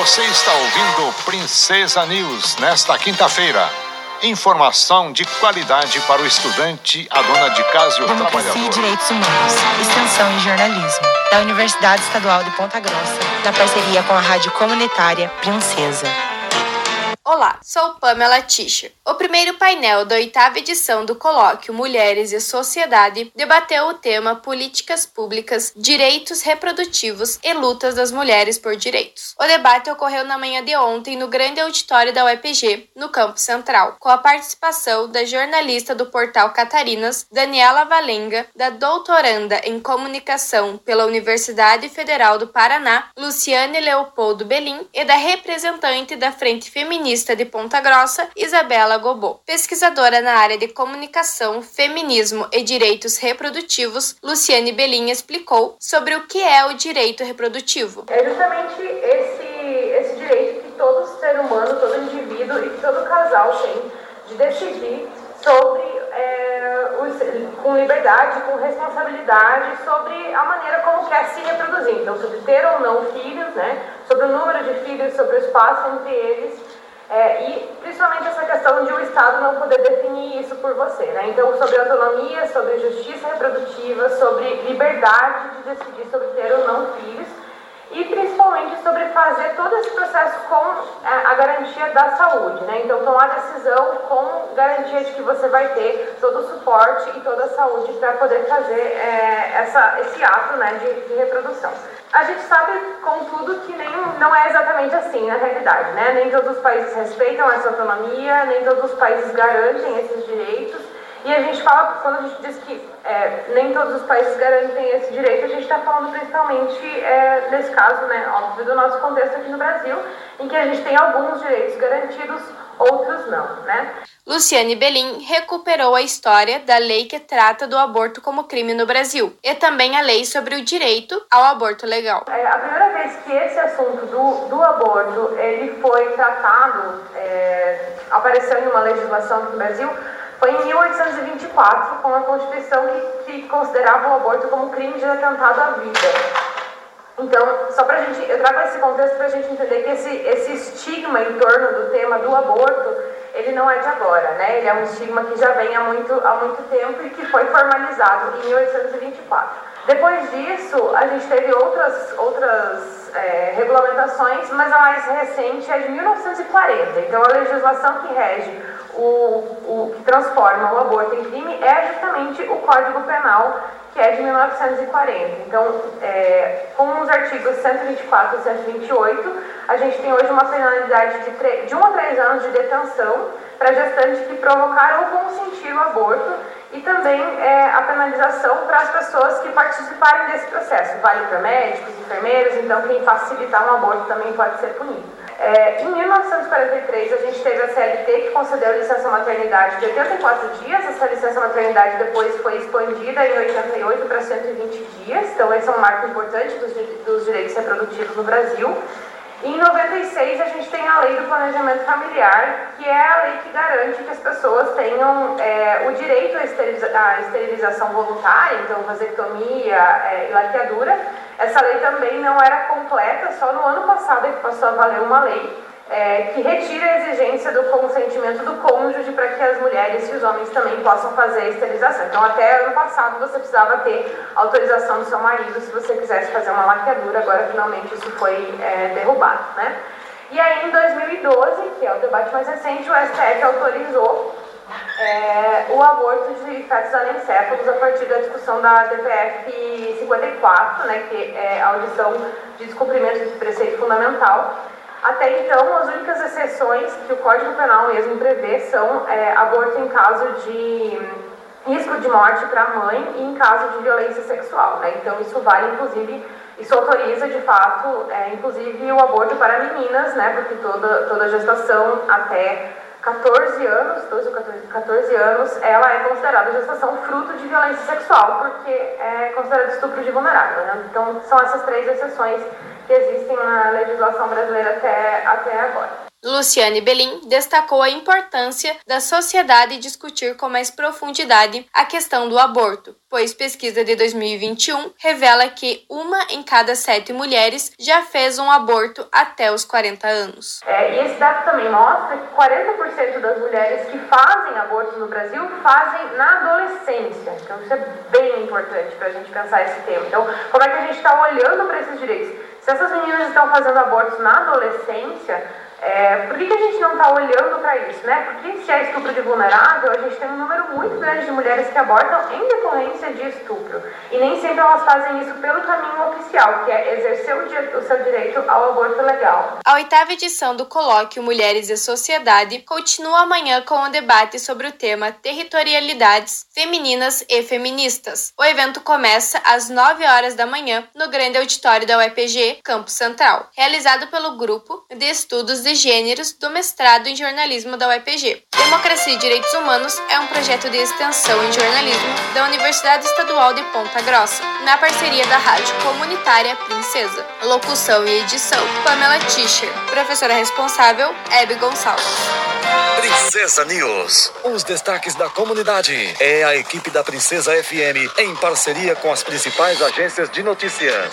Você está ouvindo Princesa News nesta quinta-feira. Informação de qualidade para o estudante, a dona de casa e o Democracia trabalhador. e Direitos Humanos, Extensão e Jornalismo, da Universidade Estadual de Ponta Grossa, na parceria com a Rádio Comunitária Princesa. Olá, sou Pamela Tischer. O primeiro painel da oitava edição do colóquio Mulheres e Sociedade debateu o tema Políticas Públicas, Direitos Reprodutivos e Lutas das Mulheres por Direitos. O debate ocorreu na manhã de ontem no grande auditório da UEPG, no Campo Central, com a participação da jornalista do portal Catarinas, Daniela Valenga, da doutoranda em Comunicação pela Universidade Federal do Paraná, Luciane Leopoldo Belim, e da representante da Frente Feminista de Ponta Grossa, Isabela Gobô. Pesquisadora na área de comunicação, feminismo e direitos reprodutivos, Luciane Belim explicou sobre o que é o direito reprodutivo. É justamente esse, esse direito que todo ser humano, todo indivíduo e todo casal tem de decidir sobre, é, os, com liberdade, com responsabilidade, sobre a maneira como quer se reproduzir. Então, sobre ter ou não filhos, né? sobre o número de filhos, sobre o espaço entre eles. É, e principalmente essa questão de o Estado não poder definir isso por você. Né? Então, sobre autonomia, sobre justiça reprodutiva, sobre liberdade de decidir sobre ter ou não filhos e principalmente sobre fazer todo esse processo com é, a garantia da saúde. Né? Então, tomar decisão com garantia de que você vai ter todo o suporte e toda a saúde para poder fazer é, essa, esse ato né, de, de reprodução. A gente sabe, contudo, que nem, não é exatamente assim na realidade, né? Nem todos os países respeitam essa autonomia, nem todos os países garantem esses direitos. E a gente fala, quando a gente diz que é, nem todos os países garantem esse direito, a gente está falando principalmente, é, nesse caso, né, óbvio, do nosso contexto aqui no Brasil, em que a gente tem alguns direitos garantidos, outros não, né? Luciane Belim recuperou a história da lei que trata do aborto como crime no Brasil e também a lei sobre o direito ao aborto legal. É, a primeira vez que esse assunto do, do aborto ele foi tratado, é, apareceu em uma legislação aqui no Brasil, foi em 1824, com a Constituição que, que considerava o aborto como crime de atentado à vida. Então, só para gente, eu trago esse contexto para a gente entender que esse, esse estigma em torno do tema do aborto, ele não é de agora, né? Ele é um estigma que já vem há muito, há muito tempo e que foi formalizado em 1824. Depois disso, a gente teve outras, outras é, regulamentações, mas a mais recente é de 1940. Então, a legislação que rege o, o que transforma o aborto em crime é justamente o Código Penal, que é de 1940. Então, é, com os artigos 124 e 128, a gente tem hoje uma penalidade de, de 1 a 3 anos de detenção para gestante que provocar ou consentir o aborto e também é, a penalização para as pessoas que participarem desse processo. Vale para médicos, enfermeiros, então quem facilitar um aborto também pode ser punido. É, em 1943, a gente teve a CLT que concedeu licença maternidade de 84 dias. Essa licença maternidade depois foi expandida em 88 para 120 dias. Então, esse é um marco importante dos, dos direitos reprodutivos no Brasil. Em 96, a gente tem a Lei do Planejamento Familiar, que é a lei que garante que as pessoas tenham é, o direito à, esteriliza à, esterilização voluntária, então vasectomia é, e laqueadura. Essa lei também não era completa, só no ano passado é que passou a valer uma lei é, que retira a exigência do consentimento do cônjuge para que as mulheres e os homens também possam fazer a esterilização. Então, até ano passado você precisava ter autorização do seu marido se você quisesse fazer uma laqueadura, agora finalmente isso foi é, derrubado. Né? E aí, em 2012, que é o debate mais recente, o STF autorizou o aborto de fetos anencéfalos a partir da discussão da DPF 54, né, que é a audição de descumprimento de preceito fundamental. Até então, as únicas exceções que o Código Penal mesmo prevê são é, aborto em caso de risco de morte para a mãe e em caso de violência sexual. Né? Então, isso vale, inclusive, isso autoriza, de fato, é, inclusive, o aborto para meninas, né? porque toda, toda gestação até 14 anos, 12 ou 14, 14 anos, ela é considerada gestação fruto de violência sexual, porque é considerado estupro de vulnerável. Né? Então, são essas três exceções que existem na legislação brasileira até, até agora. Luciane Belim destacou a importância da sociedade discutir com mais profundidade a questão do aborto, pois pesquisa de 2021 revela que uma em cada sete mulheres já fez um aborto até os 40 anos. É, e esse dado também mostra que 40% das mulheres que fazem aborto no Brasil fazem na adolescência. Então isso é bem importante para a gente pensar esse tema. Então, como é que a gente está olhando para esses direitos? Se essas meninas estão fazendo abortos na adolescência, é, por que, que, a gente não está olhando para isso, né? Porque se é estupro de vulnerável, a gente tem um número muito grande de mulheres que abortam em decorrência de estupro. E nem sempre elas fazem isso pelo caminho oficial, que é exercer o, o seu direito ao aborto legal. A oitava edição do colóquio Mulheres e Sociedade continua amanhã com o um debate sobre o tema Territorialidades Femininas e Feministas. O evento começa às 9 horas da manhã no grande auditório da UEPG, Campo Central, realizado pelo Grupo de Estudos de Gêneros do mestrado em jornalismo da UEPG. Democracia e Direitos Humanos é um projeto de extensão em jornalismo da Universidade Estadual de Ponta Grossa, na parceria da Rádio Comunitária Princesa. Locução e edição: Pamela Tischer. Professora responsável: Hebe Gonçalves. Princesa News. Os destaques da comunidade. É a equipe da Princesa FM em parceria com as principais agências de notícias.